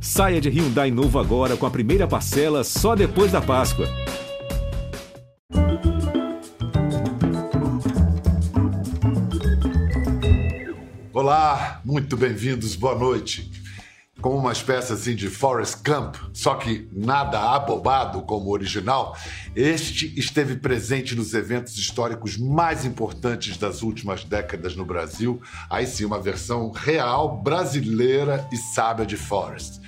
Saia de Hyundai novo agora com a primeira parcela só depois da Páscoa. Olá, muito bem-vindos, boa noite. Como uma espécie assim de Forrest Gump, só que nada abobado como o original, este esteve presente nos eventos históricos mais importantes das últimas décadas no Brasil. Aí sim, uma versão real, brasileira e sábia de Forrest.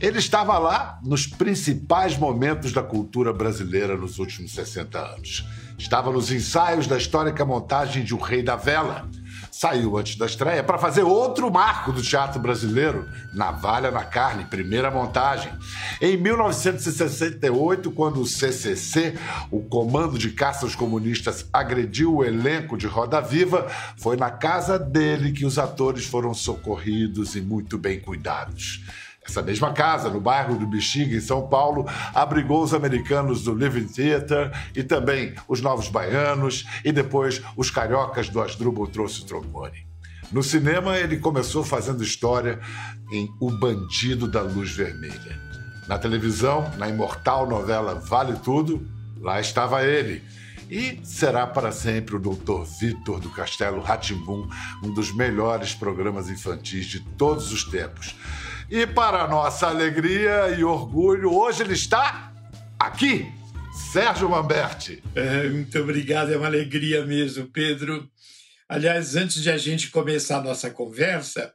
Ele estava lá nos principais momentos da cultura brasileira nos últimos 60 anos. Estava nos ensaios da histórica montagem de O Rei da Vela saiu antes da estreia para fazer outro marco do teatro brasileiro, Navalha na Carne, primeira montagem. Em 1968, quando o CCC, o Comando de Caça aos Comunistas, agrediu o elenco de Roda Viva, foi na casa dele que os atores foram socorridos e muito bem cuidados. Essa mesma casa, no bairro do Bexiga, em São Paulo, abrigou os americanos do Living Theater e também os novos baianos e depois os cariocas do Asdrubal trouxe o trombone. No cinema, ele começou fazendo história em O Bandido da Luz Vermelha. Na televisão, na imortal novela Vale Tudo, lá estava ele. E será para sempre o Dr. Vitor do Castelo Ratimbum, um dos melhores programas infantis de todos os tempos. E para nossa alegria e orgulho, hoje ele está aqui, Sérgio Mamberti. É, muito obrigado, é uma alegria mesmo, Pedro. Aliás, antes de a gente começar a nossa conversa,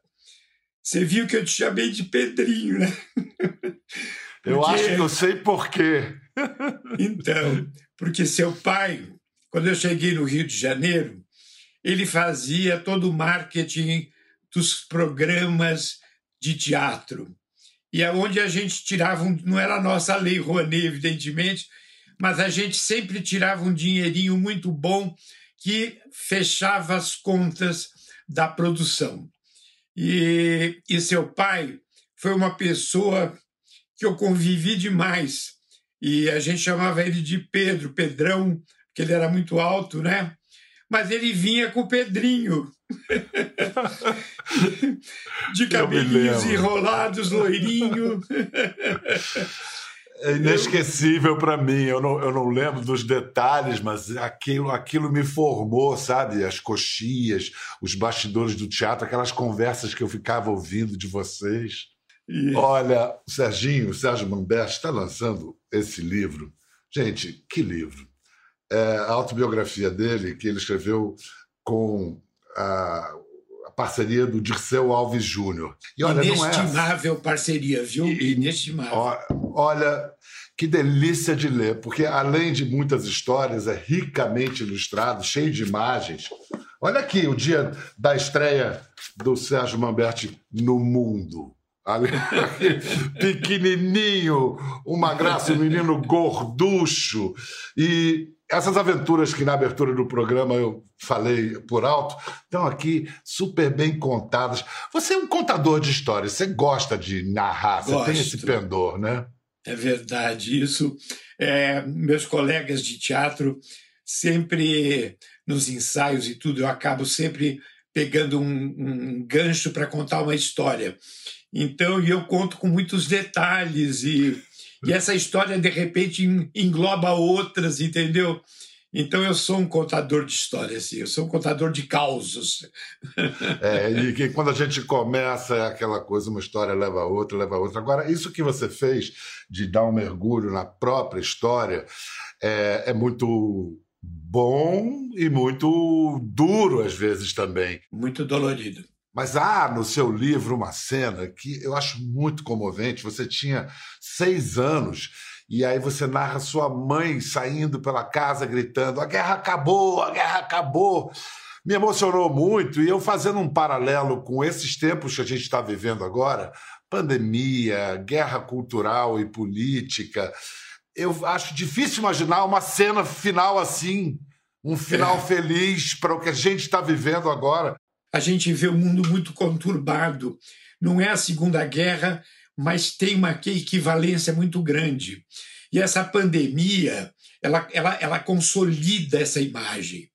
você viu que eu te chamei de Pedrinho, né? Porque... Eu acho que eu sei por quê. então, porque seu pai, quando eu cheguei no Rio de Janeiro, ele fazia todo o marketing dos programas de teatro. E é onde a gente tirava, um, não era a nossa lei Rouanet, evidentemente, mas a gente sempre tirava um dinheirinho muito bom que fechava as contas da produção. E, e seu pai foi uma pessoa que eu convivi demais. E a gente chamava ele de Pedro, Pedrão, porque ele era muito alto, né? Mas ele vinha com o Pedrinho. de cabelinhos enrolados, loirinho. É inesquecível para mim. Eu não, eu não lembro dos detalhes, mas aquilo, aquilo me formou, sabe? As coxias, os bastidores do teatro, aquelas conversas que eu ficava ouvindo de vocês. Isso. Olha, o Serginho, o Sérgio Mamberti está lançando esse livro. Gente, que livro! É a autobiografia dele, que ele escreveu com a, a parceria do Dirceu Alves Júnior. E olha, Inestimável não é... parceria, viu? E, Inestimável. Olha, que delícia de ler, porque além de muitas histórias, é ricamente ilustrado, cheio de imagens. Olha aqui o dia da estreia do Sérgio Mamberti no mundo. pequenininho, uma graça, um menino gorducho. E essas aventuras que na abertura do programa eu falei por alto estão aqui super bem contadas. Você é um contador de histórias, você gosta de narrar, você tem esse pendor, né? É verdade, isso. É, meus colegas de teatro sempre nos ensaios e tudo, eu acabo sempre pegando um, um gancho para contar uma história. Então, eu conto com muitos detalhes e, e essa história, de repente, engloba outras, entendeu? Então eu sou um contador de histórias, assim, eu sou um contador de causos. É, e que quando a gente começa é aquela coisa, uma história leva a outra, leva a outra. Agora, isso que você fez de dar um mergulho na própria história é, é muito bom e muito duro às vezes também. Muito dolorido. Mas há no seu livro uma cena que eu acho muito comovente. Você tinha seis anos e aí você narra sua mãe saindo pela casa gritando: a guerra acabou, a guerra acabou. Me emocionou muito e eu fazendo um paralelo com esses tempos que a gente está vivendo agora pandemia, guerra cultural e política. Eu acho difícil imaginar uma cena final assim, um final é. feliz para o que a gente está vivendo agora a gente vê o um mundo muito conturbado. Não é a Segunda Guerra, mas tem uma equivalência muito grande. E essa pandemia, ela, ela, ela consolida essa imagem.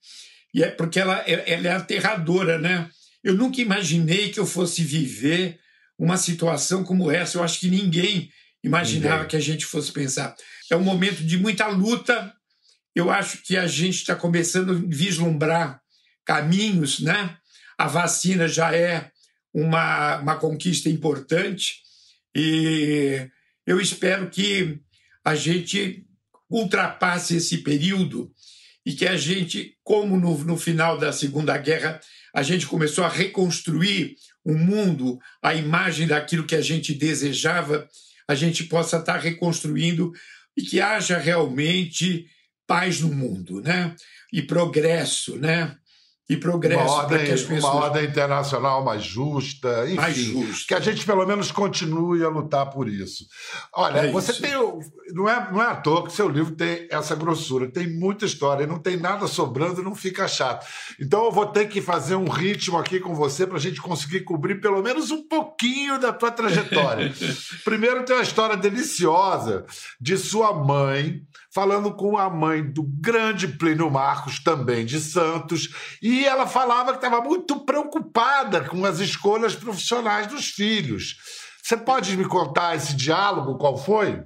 E é porque ela, ela é aterradora, né? Eu nunca imaginei que eu fosse viver uma situação como essa. Eu acho que ninguém imaginava que a gente fosse pensar. É um momento de muita luta. Eu acho que a gente está começando a vislumbrar caminhos, né? A vacina já é uma, uma conquista importante e eu espero que a gente ultrapasse esse período e que a gente, como no, no final da Segunda Guerra, a gente começou a reconstruir o mundo, a imagem daquilo que a gente desejava, a gente possa estar reconstruindo e que haja realmente paz no mundo, né? E progresso, né? E progresso uma ordem, que as pessoas... uma ordem internacional mais justa, enfim, mais justa. que a gente pelo menos continue a lutar por isso. Olha, é você isso. tem não é não é à toa que seu livro tem essa grossura, tem muita história, não tem nada sobrando, não fica chato. Então eu vou ter que fazer um ritmo aqui com você para a gente conseguir cobrir pelo menos um pouquinho da tua trajetória. Primeiro tem uma história deliciosa de sua mãe falando com a mãe do grande Plínio Marcos, também de Santos, e ela falava que estava muito preocupada com as escolhas profissionais dos filhos. Você pode me contar esse diálogo? Qual foi?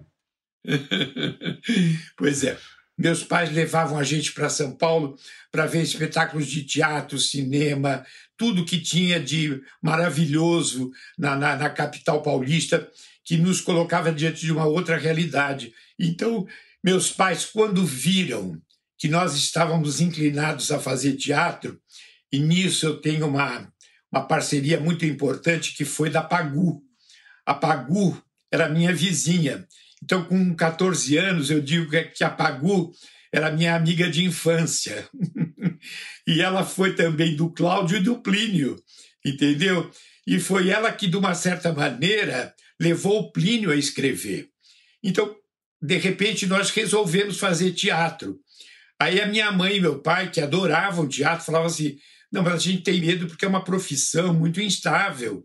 pois é. Meus pais levavam a gente para São Paulo para ver espetáculos de teatro, cinema, tudo que tinha de maravilhoso na, na, na capital paulista, que nos colocava diante de uma outra realidade. Então, meus pais, quando viram que nós estávamos inclinados a fazer teatro, e nisso eu tenho uma, uma parceria muito importante que foi da Pagu. A Pagu era minha vizinha. Então, com 14 anos, eu digo que a Pagu era minha amiga de infância. e ela foi também do Cláudio e do Plínio, entendeu? E foi ela que, de uma certa maneira, levou o Plínio a escrever. Então, de repente nós resolvemos fazer teatro. Aí a minha mãe e meu pai, que adoravam teatro, falavam assim: não, mas a gente tem medo porque é uma profissão muito instável.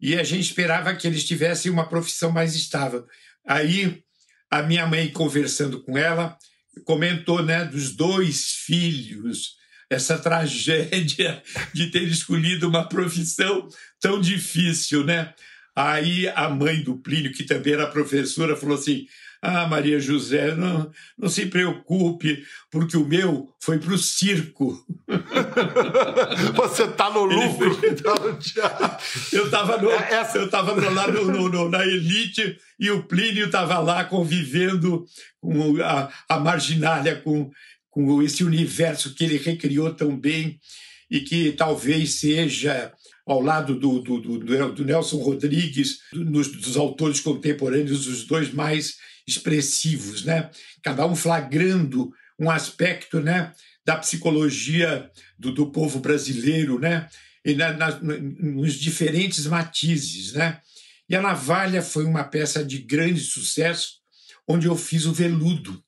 E a gente esperava que eles tivessem uma profissão mais estável. Aí a minha mãe, conversando com ela, comentou né, dos dois filhos, essa tragédia de ter escolhido uma profissão tão difícil, né? Aí a mãe do Plínio, que também era professora, falou assim: ah, Maria José, não, não se preocupe, porque o meu foi para o circo. Você está no lucro, tá no Eu estava no, é, Essa... eu tava lá no, no, no, na elite e o Plínio estava lá convivendo com a, a marginália, com, com esse universo que ele recriou tão bem e que talvez seja ao lado do, do, do, do Nelson Rodrigues, dos, dos autores contemporâneos, os dois mais expressivos, né? cada um flagrando um aspecto né, da psicologia do, do povo brasileiro, né? e na, na, nos diferentes matizes. Né? E a Navalha foi uma peça de grande sucesso, onde eu fiz o veludo,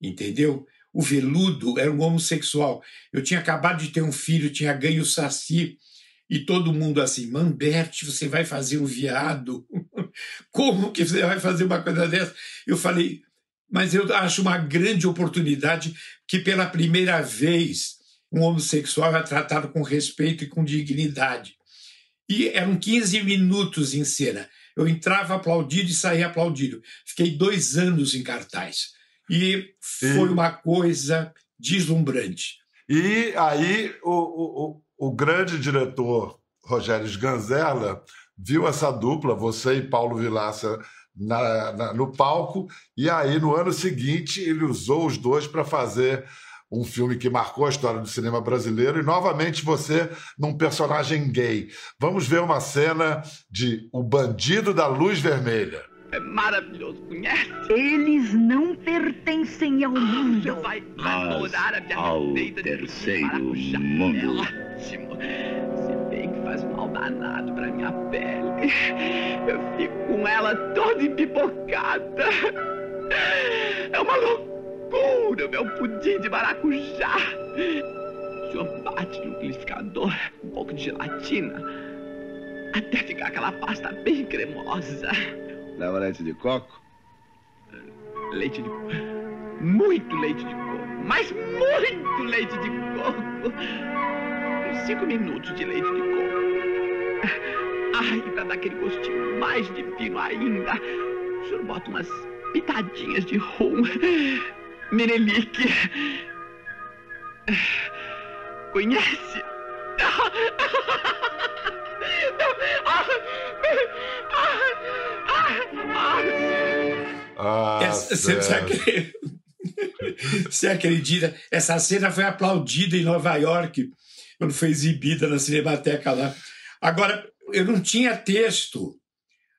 entendeu? O veludo era um homossexual. Eu tinha acabado de ter um filho, tinha ganho o saci, e todo mundo assim, Mamberte, você vai fazer um viado? Como que você vai fazer uma coisa dessa? Eu falei, mas eu acho uma grande oportunidade que pela primeira vez um homossexual é tratado com respeito e com dignidade. E eram 15 minutos em cena. Eu entrava aplaudido e saía aplaudido. Fiquei dois anos em cartaz. E foi uma coisa deslumbrante. E aí o, o, o grande diretor Rogério Sganzella viu essa dupla, você e Paulo Vilaça, na, na, no palco, e aí no ano seguinte ele usou os dois para fazer um filme que marcou a história do cinema brasileiro, e novamente você num personagem gay. Vamos ver uma cena de O Bandido da Luz Vermelha. É maravilhoso, conhece? Eles não pertencem ao mundo. Você vai adorar a minha ao terceiro mundo. ótimo. Mal danado pra minha pele. Eu fico com ela toda empipocada. É uma loucura, meu pudim de maracujá. O senhor bate no liquidificador, um pouco de gelatina, até ficar aquela pasta bem cremosa. Leva leite de coco? Leite de. Muito leite de coco. Mas muito leite de coco. Cinco minutos de leite de coco. Ai, pra dar aquele gostinho mais divino ainda, o senhor bota umas pitadinhas de rum. Menelique. Conhece? Ah, Essa- você, você sério. acre- você acredita? Essa cena foi aplaudida em Nova York, quando foi exibida na Cinemateca lá. Agora, eu não tinha texto.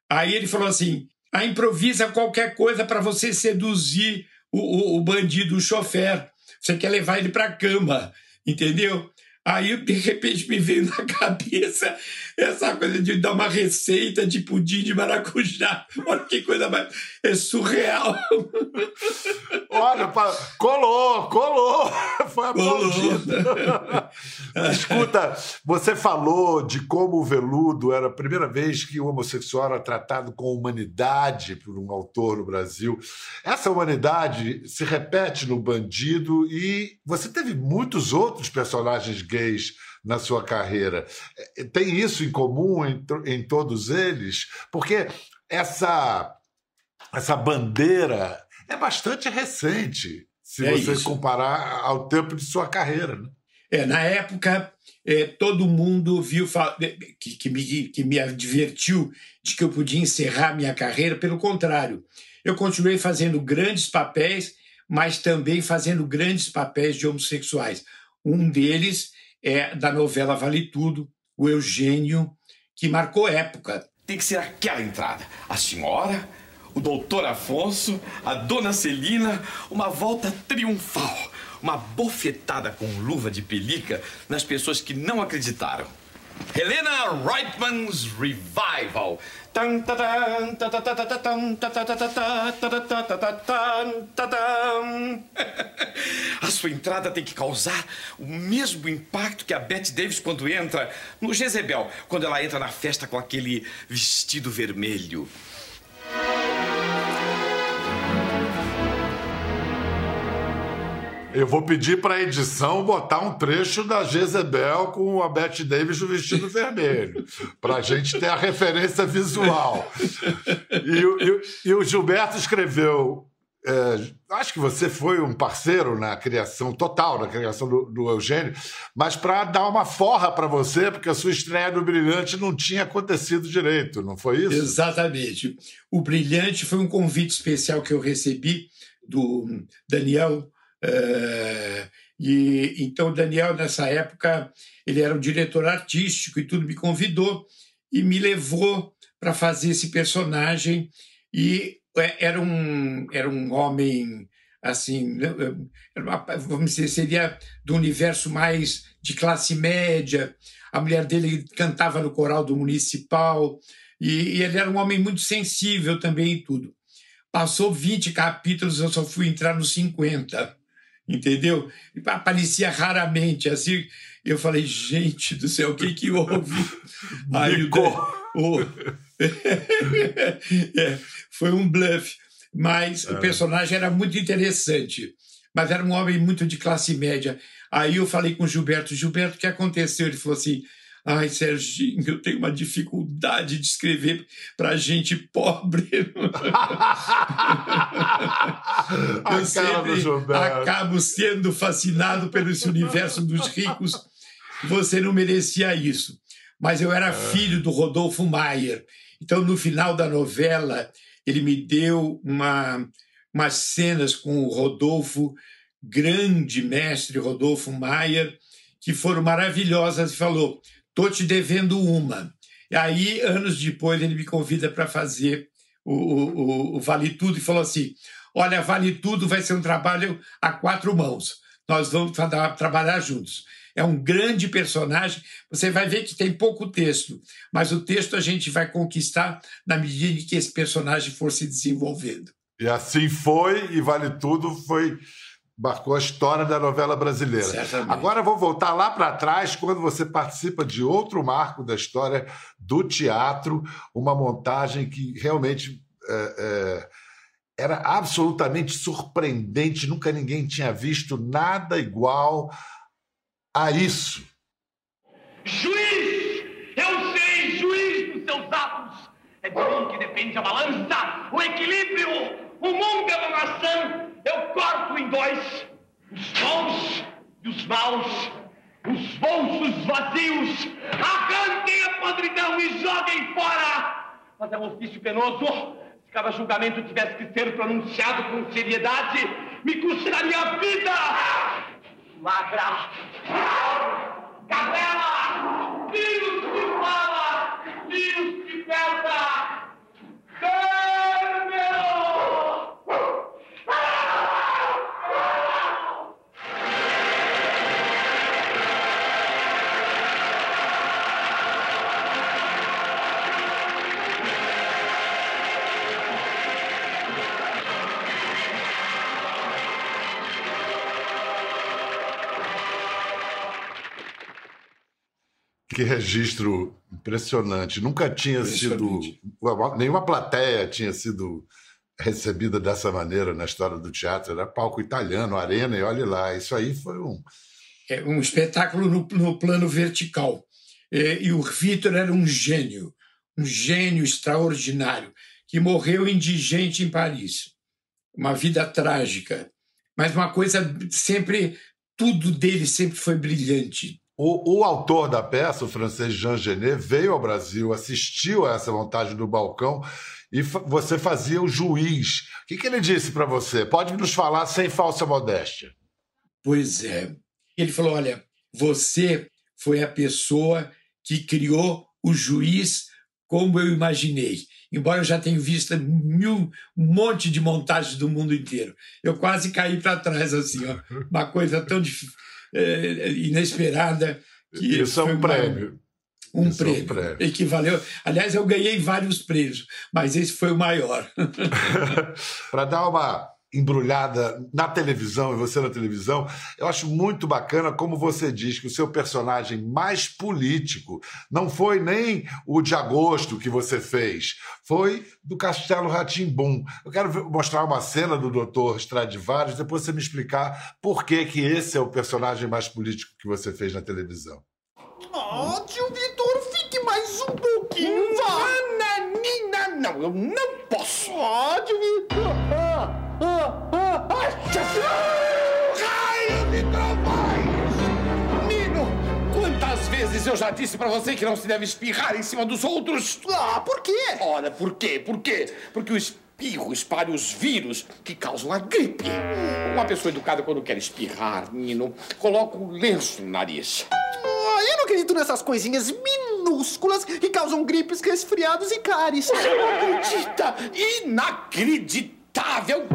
Aí ele falou assim: ah, improvisa qualquer coisa para você seduzir o, o, o bandido, o chofer. Você quer levar ele para a cama, entendeu? Aí, de repente, me veio na cabeça essa coisa de dar uma receita de pudim de maracujá. Olha que coisa mais. É surreal. Olha, colou, colou. Foi aplaudido. Escuta, você falou de como o veludo era a primeira vez que o homossexual era tratado com humanidade por um autor no Brasil. Essa humanidade se repete no Bandido e você teve muitos outros personagens gays na sua carreira. Eh, Tem isso em comum em, em todos eles? Porque essa, essa bandeira é bastante recente, se É você isso. comparar ao tempo de sua carreira. Né? É, na época, é, todo mundo viu que, que, me, que me advertiu de que eu podia encerrar minha carreira. Pelo contrário, eu continuei fazendo grandes papéis, mas também fazendo grandes papéis de homossexuais. Um deles é da novela Vale Tudo, o Eugênio, que marcou época. Tem que ser aquela entrada. A senhora, o doutor Afonso, a dona Celina, uma volta triunfal. Uma bofetada com luva de pelica nas pessoas que não acreditaram. Helena Reitman's Revival. A sua entrada tem que causar o mesmo impacto que a Bette Davis quando entra no Jezebel, quando ela entra na festa com aquele vestido vermelho. Eu vou pedir para a edição botar um trecho da Jezebel com a Bette Davis no vestido vermelho, para a gente ter a referência visual. E, o- e e o Gilberto escreveu. é, acho que você foi um parceiro na criação total, na criação do, do Eugênio, mas para dar uma forra para você, porque a sua estreia no Brilhante não tinha acontecido direito, não foi isso? Exatamente. O Brilhante foi um convite especial que eu recebi do Daniel. Eh, e então, o Daniel, nessa época, ele era um diretor artístico e tudo, me convidou e me levou para fazer esse personagem. E eh, era um, era um homem, assim, né, vamos dizer, seria do universo mais de classe média. A mulher dele cantava no coral do municipal. E, e ele era um homem muito sensível também e tudo. Passou 20 capítulos, eu só fui entrar nos 50, entendeu? E Aparecia raramente, assim. Eu falei, gente do céu, o que que houve? Aí o, o- É, foi um bluff. Mas o personagem era muito interessante. Mas era um homem muito de classe média. Aí eu falei com o Gilberto, Gilberto, o que aconteceu? Ele falou assim, ai, Serginho, eu tenho uma dificuldade de escrever para gente pobre. eu sempre acabo sendo fascinado pelo esse universo dos ricos. Você não merecia isso. Mas eu era filho do Rodolfo Maier. Então, no final da novela, ele me deu uma, umas cenas com o Rodolfo, grande mestre Rodolfo Maier, que foram maravilhosas e falou: tô te devendo uma. E aí, anos depois, ele me convida para fazer o, o, o Vale Tudo e falou assim: Olha, Vale Tudo vai ser um trabalho a quatro mãos. Nós vamos tra- trabalhar juntos. É um grande personagem. Você vai ver que tem pouco texto, mas o texto a gente vai conquistar na medida em que esse personagem for se desenvolvendo. E assim foi, e Vale Tudo foi marcou a história da novela brasileira. Certamente. Agora vou voltar lá para trás, quando você participa de outro marco da história do teatro, uma montagem que realmente é, é, era absolutamente surpreendente, nunca ninguém tinha visto nada igual a isso. Juiz! Eu sei, juiz do É de mim que depende a balança, o equilíbrio. O mundo é uma maçã. Eu corto em dois os bons e os maus. Os bolsos vazios. Arranquem a podridão e joguem fora. Mas é um ofício penoso. Se cada julgamento tivesse que ser pronunciado com seriedade, me custaria a vida. Ladra. Cadela. Vírus de fala. Vírus de pedra. Que registro impressionante. Nunca tinha sido. Nenhuma plateia tinha sido recebida dessa maneira na história do teatro. Era palco italiano, arena, e olhe lá. Isso aí foi um. É um espetáculo no, no plano vertical. É, e o Vitor era um gênio, um gênio extraordinário, que morreu indigente em Paris. Uma vida trágica. Mas uma coisa sempre. Tudo dele sempre foi brilhante. O, o, autor da peça, o francês Jean Genet, veio ao Brasil, assistiu a essa montagem do balcão e fa você fazia o juiz. O que, que ele disse para você? Pode nos falar sem falsa modéstia. Pois é. Ele falou: olha, você foi a pessoa que criou o juiz como eu imaginei. Embora eu já tenha visto um monte de montagens do mundo inteiro. Eu quase caí para trás, assim, ó. Uma coisa tão difícil é, inesperada. Que Isso é um prêmio. Um é um prêmio. prêmio. Equivaleu. Aliás, eu ganhei vários prêmios, mas esse foi o maior. Para dar uma embrulhada na televisão e você na televisão, eu acho muito bacana como você diz que o seu personagem mais político não foi nem o de agosto que você fez, foi do Castelo Ratimbum. Eu quero mostrar uma cena do Dr. Stradivarius, depois você me explicar por que que esse é o personagem mais político que você fez na televisão. Oh, tio Vitor, fique mais um pouquinho, vá! Nananina, não, eu não posso. Oh, tio Vitor! Raio de trovões! Nino, quantas vezes eu já disse pra você que não se deve espirrar em cima dos outros? ah, por quê? Ora, por quê? Por quê? Porque o espirro espalha os vírus que causam a gripe. Uma pessoa educada, quando quer espirrar, Nino, coloca um lenço no nariz. Ah, eu não acredito nessas coisinhas minúsculas que causam gripes, resfriados e cáries. Você não acredita? Inacreditável!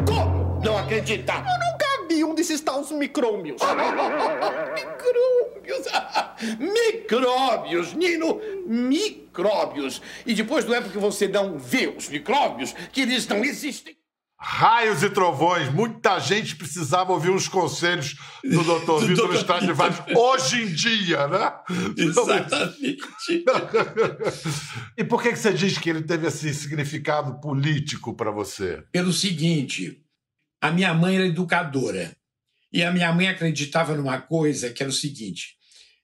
Não acredita? Eu nunca vi um desses tais micrômios. Micróbios! Micróbios, Nino! Micróbios! E depois não é porque você não vê os micróbios que eles não existem. Raios e trovões, muita gente precisava ouvir os conselhos do Dr. Vitor Dr. Stradivarius hoje em dia, né? Exatamente. E por que que você diz que ele teve esse significado político para você? Pelo seguinte, a minha mãe era educadora. E a minha mãe acreditava numa coisa que era o seguinte: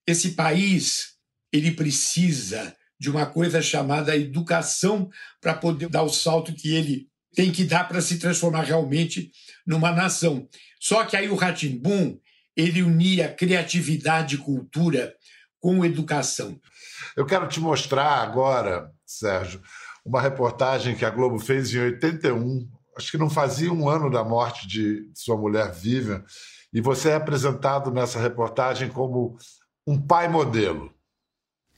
esse país ele precisa de uma coisa chamada educação para poder dar o salto que ele tem que dar para se transformar realmente numa nação. Só que aí o Ratimbum ele unia criatividade e cultura com educação. Eu quero te mostrar agora, Sérgio, uma reportagem que a Globo fez em 81. Acho que não fazia um ano da morte de sua mulher Vivian. E você é apresentado nessa reportagem como um pai modelo.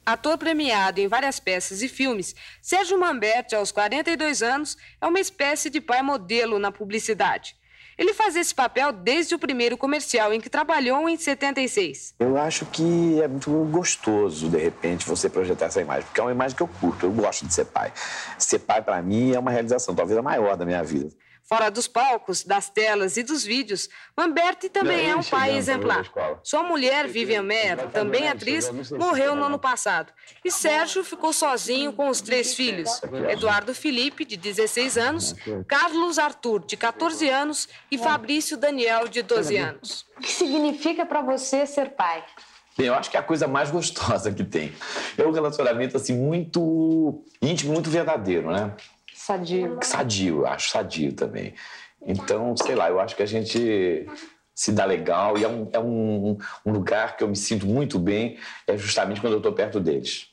Ator premiado em várias peças e filmes, Sérgio Mamberti, aos 42 anos, é uma espécie de pai modelo na publicidade. Ele faz esse papel desde o primeiro comercial em que trabalhou em 76. Eu acho que é muito gostoso, de repente, você projetar essa imagem, porque é uma imagem que eu curto, eu gosto de ser pai. Ser pai, para mim, é uma realização, talvez a maior da minha vida. Fora dos palcos, das telas e dos vídeos, Mamberti também é um pai exemplar. Sua mulher, Vivian Mer, também atriz, morreu no ano passado. E Sérgio ficou sozinho com os três filhos: Eduardo Felipe, de 16 anos, Carlos Arthur, de 14 anos e Fabrício Daniel, de 12 anos. O que significa para você ser pai? Bem, eu acho que é a coisa mais gostosa que tem. É um relacionamento assim muito íntimo, muito verdadeiro, né? Sadio. Sadio, acho sadio também. Então, sei lá, eu acho que a gente se dá legal e é um, é um, um lugar que eu me sinto muito bem, é justamente quando eu estou perto deles.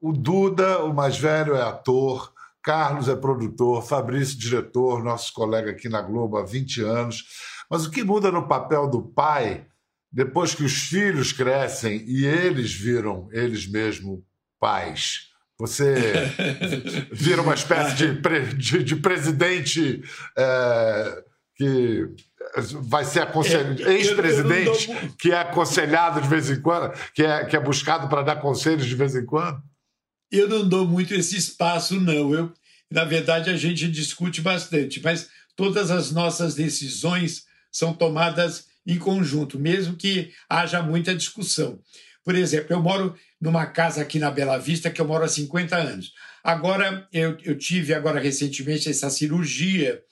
O Duda, o mais velho, é ator, Carlos é produtor, Fabrício, diretor, nosso colega aqui na Globo há 20 anos. Mas o que muda no papel do pai, depois que os filhos crescem e eles viram eles mesmos pais? Você vira uma espécie de, de, de presidente é, que vai ser aconselhado, ex-presidente, que é aconselhado de vez em quando, que é, que é buscado para dar conselhos de vez em quando? Eu não dou muito esse espaço, não. Eu, na verdade, a gente discute bastante, mas todas as nossas decisões são tomadas em conjunto, mesmo que haja muita discussão. Por exemplo, eu moro numa casa aqui na Bela Vista que eu moro há 50 anos. Agora, eu, eu tive agora recentemente essa cirurgia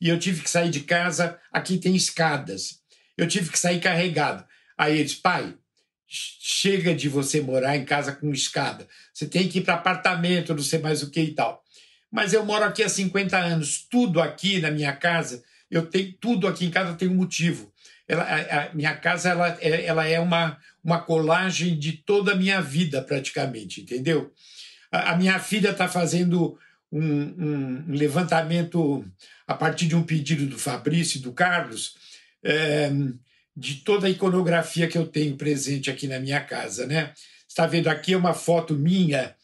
e eu tive que sair de casa. Aqui tem escadas. Eu tive que sair carregado. Aí eles, pai, chega de você morar em casa com escada. Você tem que ir para apartamento, não sei mais o que e tal. Mas eu moro aqui há 50 anos. Tudo aqui na minha casa, eu tenho tudo aqui em casa tem um motivo. Ela, a, a minha casa ela, é, ela é uma, uma colagem de toda a minha vida, praticamente, entendeu? A, a minha filha está fazendo um, um, levantamento a partir de um pedido do Fabrício e do Carlos. É, de toda a iconografia que eu tenho presente aqui na minha casa, né? Está vendo aqui uma foto minha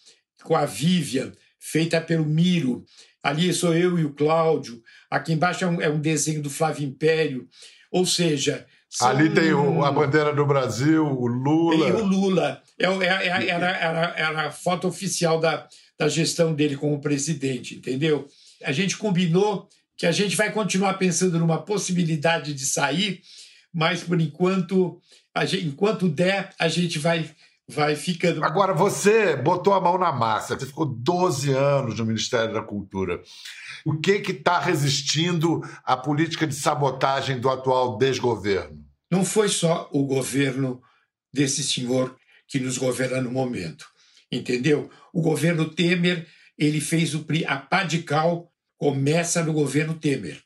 com a Vivian, feita pelo Miro. Ali sou eu e o Cláudio. Aqui embaixo é um, é um desenho do Flávio Império. Ou seja. Ali tem o, a bandeira do Brasil, o Lula. Tem o Lula. É, é, é, era, era, era a foto oficial da, da gestão dele como presidente, entendeu? A gente combinou que a gente vai continuar pensando numa possibilidade de sair mas por enquanto, gente, enquanto der, a gente vai vai ficando. Agora, você botou a mão na massa, você ficou 12 anos no Ministério da Cultura. O que está resistindo à política de sabotagem do atual desgoverno? Não foi só o governo desse senhor que nos governa no momento, entendeu? O governo Temer ele fez o a pá de cal começa no governo Temer.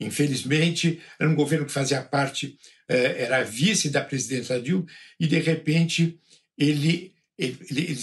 Infelizmente, era um governo que fazia parte, eh, era vice da presidenta Dilma, e de repente ele, ele, ele,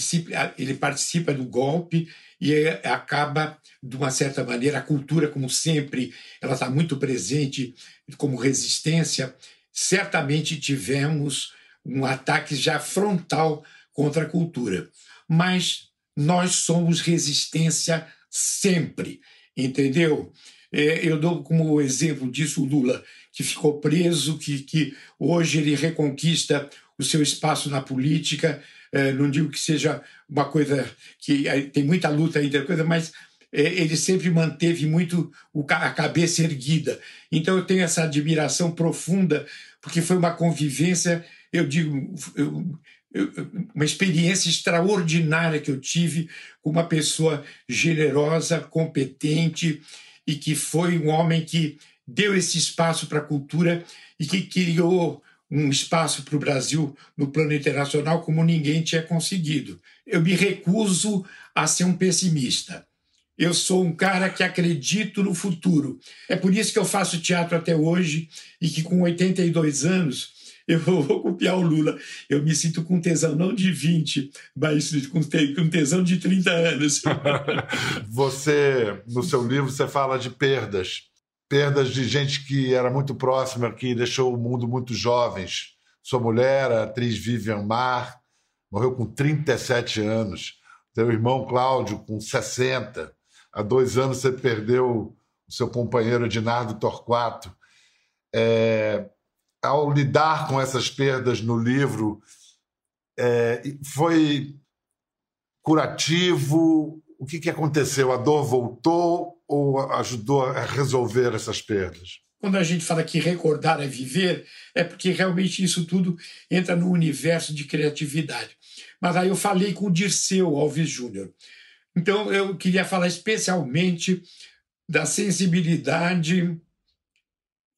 ele participa do golpe e acaba, de uma certa maneira, a cultura, como sempre, ela está muito presente como resistência. Certamente tivemos um ataque já frontal contra a cultura, mas nós somos resistência sempre, entendeu? É, eu dou como exemplo disso o Lula, que ficou preso, que, que hoje ele reconquista o seu espaço na política. É, não digo que seja uma coisa que tem muita luta ainda, coisa, mas é, ele sempre manteve muito a cabeça erguida. Então eu tenho essa admiração profunda, porque foi uma convivência, eu digo, uma experiência extraordinária que eu tive com uma pessoa generosa, competente e que foi um homem que deu esse espaço para a cultura e que criou um espaço para o Brasil no plano internacional como ninguém tinha conseguido. Eu me recuso a ser um pessimista. Eu sou um cara que acredito no futuro. É por isso que eu faço teatro até hoje e que com 82 anos eu vou copiar o Lula. Eu me sinto com tesão não de 20, mas com tesão de 30 anos. você, no seu livro, você fala de perdas. Perdas de gente que era muito próxima, que deixou o mundo muito jovens. Sua mulher, a atriz Vivian Mar, morreu com 37 anos. Teu irmão Cláudio, com 60. Há dois anos você perdeu o seu companheiro Dinardo Torquato. É, ao lidar com essas perdas no livro, é, foi curativo? O que, que aconteceu? A dor voltou ou ajudou a resolver essas perdas? Quando a gente fala que recordar é viver, é porque realmente isso tudo entra no universo de criatividade. Mas aí eu falei com o Dirceu Alves Júnior. Então eu queria falar especialmente da sensibilidade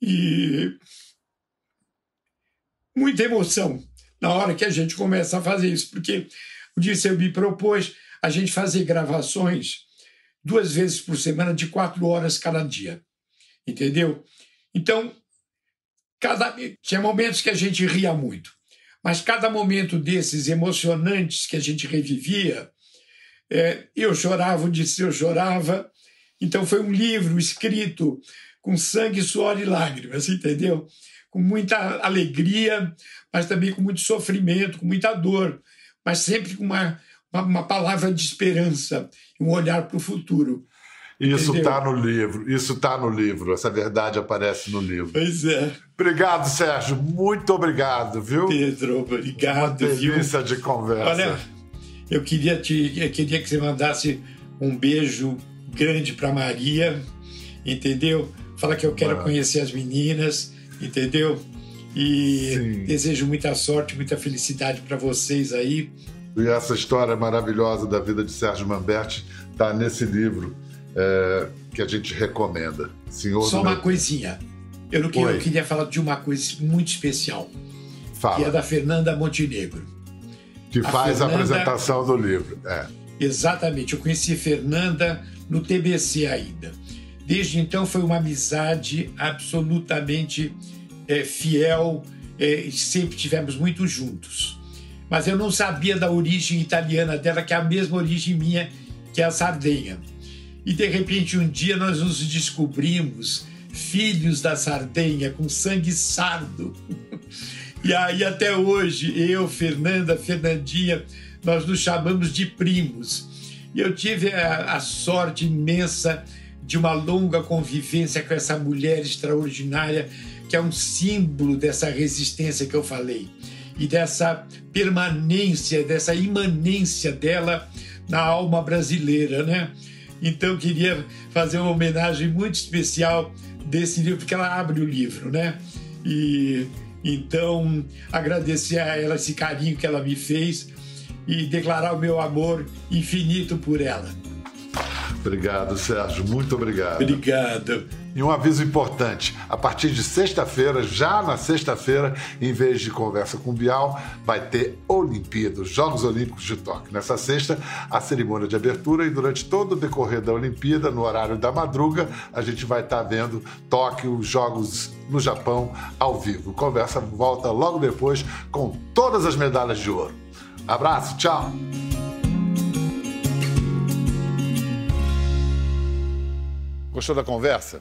e muita emoção na hora que a gente começa a fazer isso, porque o Dirceu me propôs a gente fazer gravações duas vezes por semana de quatro horas cada dia, entendeu? Então, cada tinha momentos que a gente ria muito, mas cada momento desses emocionantes que a gente revivia, é, eu chorava, o Dirceu chorava, então foi um livro escrito com sangue, suor e lágrimas, entendeu? Com muita alegria, mas também com muito sofrimento, com muita dor, mas sempre com uma, uma, uma palavra de esperança, um olhar para o futuro. Isso está no livro, isso está no livro, essa verdade aparece no livro. Pois é. Obrigado, Sérgio, muito obrigado, viu? Pedro, obrigado. Uma delícia viu? de conversa. Olha, eu queria, te, eu queria que você mandasse um beijo grande para Maria, entendeu? Fala que eu quero Mano. conhecer as meninas, entendeu? E Sim. desejo muita sorte, muita felicidade para vocês aí. E essa história maravilhosa da vida de Sérgio Mamberti está nesse livro é, que a gente recomenda. Senhor Só uma meu... coisinha. Eu, não queria, eu queria falar de uma coisa muito especial. Fala. Que é da Fernanda Montenegro. Que a faz Fernanda... a apresentação do livro. É. Exatamente. Eu conheci Fernanda no TBC ainda. Desde então foi uma amizade absolutamente é, fiel, é, sempre tivemos muito juntos. Mas eu não sabia da origem italiana dela, que é a mesma origem minha, que é a Sardenha. E de repente um dia nós nos descobrimos filhos da Sardenha, com sangue sardo. E aí até hoje, eu, Fernanda, Fernandinha, nós nos chamamos de primos. E eu tive a, a sorte imensa de uma longa convivência com essa mulher extraordinária que é um símbolo dessa resistência que eu falei e dessa permanência, dessa imanência dela na alma brasileira, né? Então queria fazer uma homenagem muito especial desse livro porque ela abre o livro, né? E então agradecer a ela esse carinho que ela me fez e declarar o meu amor infinito por ela. Obrigado, Sérgio. Muito obrigado. Obrigado. E um aviso importante: a partir de sexta-feira, já na sexta-feira, em vez de conversa com Bial, vai ter Olimpíada, os Jogos Olímpicos de Tóquio. Nessa sexta, a cerimônia de abertura e durante todo o decorrer da Olimpíada, no horário da madruga, a gente vai estar vendo Tóquio, os Jogos no Japão, ao vivo. Conversa volta logo depois com todas as medalhas de ouro. Abraço, tchau! Gostou da conversa?